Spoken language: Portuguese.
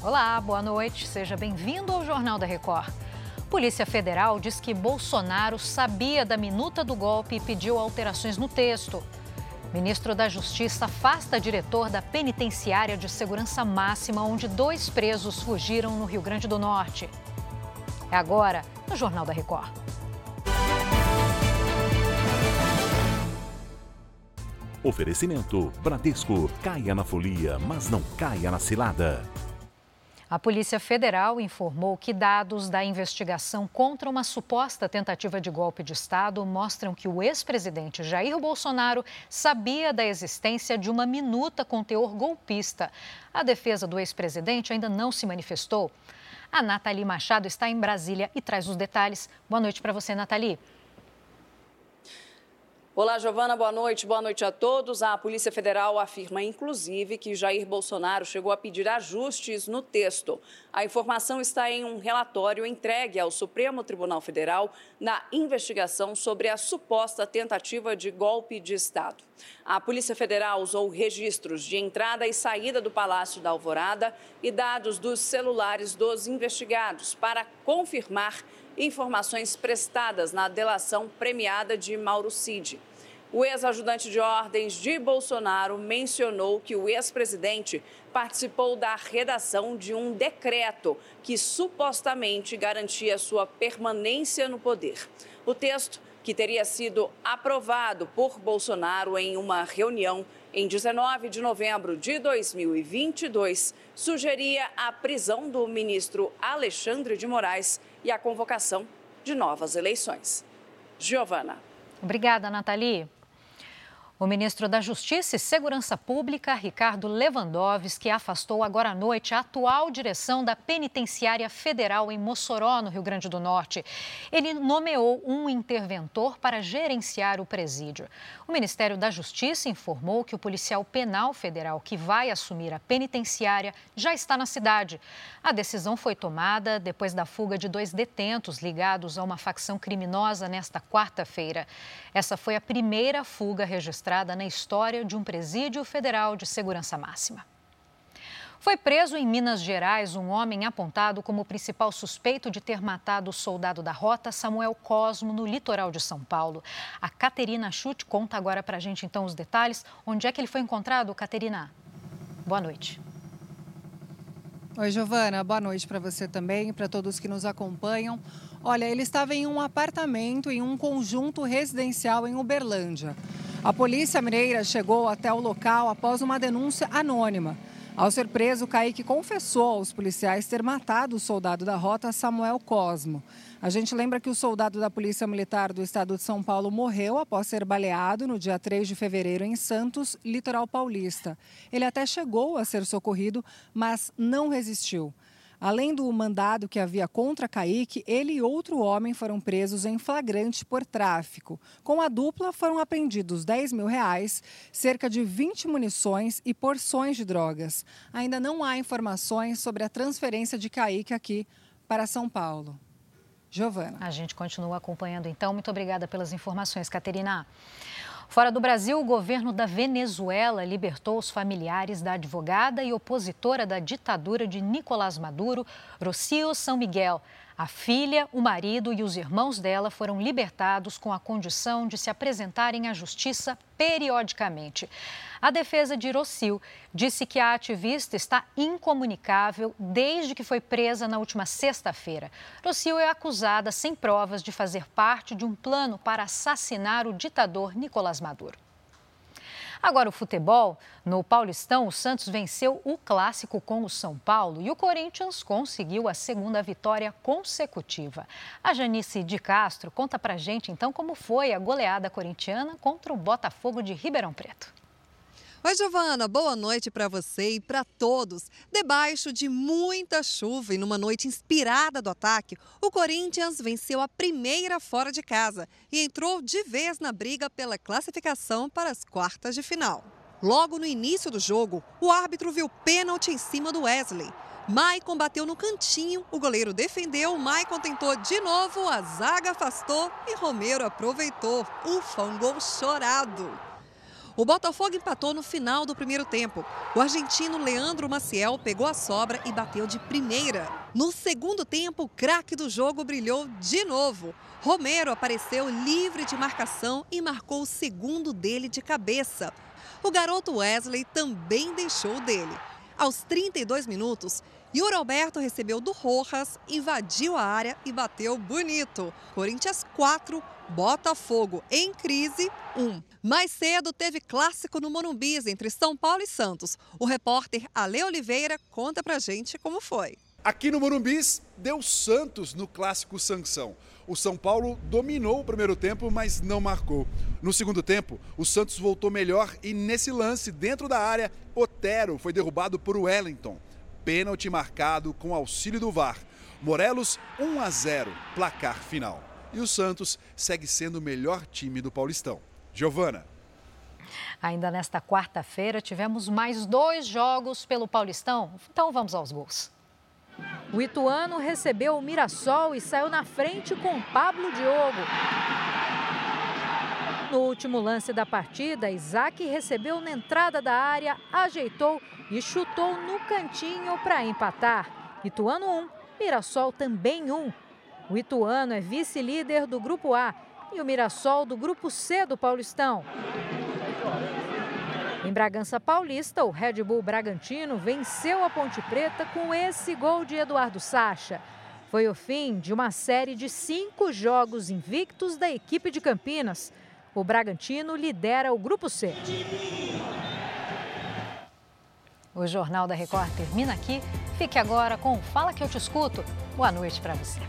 Olá, boa noite. Seja bem-vindo ao Jornal da Record. Polícia Federal diz que Bolsonaro sabia da minuta do golpe e pediu alterações no texto. Ministro da Justiça afasta diretor da penitenciária de segurança máxima, onde dois presos fugiram no Rio Grande do Norte. É agora, no Jornal da Record. Oferecimento Bradesco. Caia na folia, mas não caia na cilada. A Polícia Federal informou que dados da investigação contra uma suposta tentativa de golpe de Estado mostram que o ex-presidente Jair Bolsonaro sabia da existência de uma minuta com teor golpista. A defesa do ex-presidente ainda não se manifestou. A Nathalie Machado está em Brasília e traz os detalhes. Boa noite para você, Nathalie. Olá, Giovana, boa noite. Boa noite a todos. A Polícia Federal afirma, inclusive, que Jair Bolsonaro chegou a pedir ajustes no texto. A informação está em um relatório entregue ao Supremo Tribunal Federal na investigação sobre a suposta tentativa de golpe de Estado. A Polícia Federal usou registros de entrada e saída do Palácio da Alvorada e dados dos celulares dos investigados para confirmar informações prestadas na delação premiada de Mauro Cid. O ex-ajudante de ordens de Bolsonaro mencionou que o ex-presidente participou da redação de um decreto que supostamente garantia sua permanência no poder. O texto, que teria sido aprovado por Bolsonaro em uma reunião em 19 de novembro de 2022, sugeria a prisão do ministro Alexandre de Moraes e a convocação de novas eleições. Giovana. Obrigada, Nathalie. O ministro da Justiça e Segurança Pública, Ricardo Lewandowski, afastou agora à noite a atual direção da Penitenciária Federal em Mossoró, no Rio Grande do Norte. Ele nomeou um interventor para gerenciar o presídio. O Ministério da Justiça informou que o policial penal federal que vai assumir a penitenciária já está na cidade. A decisão foi tomada depois da fuga de dois detentos ligados a uma facção criminosa nesta quarta-feira. Essa foi a primeira fuga registrada na história de um presídio federal de segurança máxima. Foi preso em Minas Gerais um homem apontado como principal suspeito de ter matado o soldado da rota Samuel Cosmo no litoral de São Paulo. A Caterina Chute conta agora para a gente então os detalhes. Onde é que ele foi encontrado, Caterina? Boa noite. Oi, Giovana. Boa noite para você também, para todos que nos acompanham. Olha, ele estava em um apartamento em um conjunto residencial em Uberlândia. A polícia mineira chegou até o local após uma denúncia anônima. Ao ser preso, Kaique confessou aos policiais ter matado o soldado da rota Samuel Cosmo. A gente lembra que o soldado da Polícia Militar do Estado de São Paulo morreu após ser baleado no dia 3 de fevereiro em Santos, litoral paulista. Ele até chegou a ser socorrido, mas não resistiu. Além do mandado que havia contra Kaique, ele e outro homem foram presos em flagrante por tráfico. Com a dupla, foram apreendidos 10 mil reais, cerca de 20 munições e porções de drogas. Ainda não há informações sobre a transferência de Kaique aqui para São Paulo. Giovana. A gente continua acompanhando, então. Muito obrigada pelas informações, Caterina. Fora do Brasil, o governo da Venezuela libertou os familiares da advogada e opositora da ditadura de Nicolás Maduro, Rocio São Miguel. A filha, o marido e os irmãos dela foram libertados com a condição de se apresentarem à justiça periodicamente. A defesa de Rocio disse que a ativista está incomunicável desde que foi presa na última sexta-feira. Rocio é acusada, sem provas, de fazer parte de um plano para assassinar o ditador Nicolás Maduro. Agora, o futebol. No Paulistão, o Santos venceu o clássico com o São Paulo e o Corinthians conseguiu a segunda vitória consecutiva. A Janice de Castro conta pra gente então como foi a goleada corintiana contra o Botafogo de Ribeirão Preto. Oi, Giovana, boa noite para você e para todos. Debaixo de muita chuva e numa noite inspirada do ataque, o Corinthians venceu a primeira fora de casa e entrou de vez na briga pela classificação para as quartas de final. Logo no início do jogo, o árbitro viu pênalti em cima do Wesley. Maicon bateu no cantinho, o goleiro defendeu, Maicon tentou de novo, a zaga afastou e Romero aproveitou. Ufa, um gol chorado. O Botafogo empatou no final do primeiro tempo. O argentino Leandro Maciel pegou a sobra e bateu de primeira. No segundo tempo, o craque do jogo brilhou de novo. Romero apareceu livre de marcação e marcou o segundo dele de cabeça. O garoto Wesley também deixou dele. Aos 32 minutos, Yuri Alberto recebeu do Rojas, invadiu a área e bateu bonito. Corinthians 4, Botafogo em crise 1. Mais cedo teve clássico no Morumbis entre São Paulo e Santos. O repórter Ale Oliveira conta pra gente como foi. Aqui no Morumbis, deu Santos no clássico Sanção. O São Paulo dominou o primeiro tempo, mas não marcou. No segundo tempo, o Santos voltou melhor e nesse lance, dentro da área, Otero foi derrubado por Wellington. Pênalti marcado com auxílio do VAR. Morelos 1 a 0, placar final. E o Santos segue sendo o melhor time do Paulistão. Giovana. Ainda nesta quarta-feira tivemos mais dois jogos pelo Paulistão, então vamos aos gols. O Ituano recebeu o Mirassol e saiu na frente com Pablo Diogo. No último lance da partida, Isaac recebeu na entrada da área, ajeitou e chutou no cantinho para empatar. Ituano 1, Mirassol também 1. O Ituano é vice-líder do Grupo A e o Mirassol do Grupo C do Paulistão. Em Bragança Paulista, o Red Bull Bragantino venceu a Ponte Preta com esse gol de Eduardo Sacha. Foi o fim de uma série de cinco jogos invictos da equipe de Campinas. O Bragantino lidera o Grupo C. O Jornal da Record termina aqui. Fique agora com Fala que eu te escuto. Boa noite para você.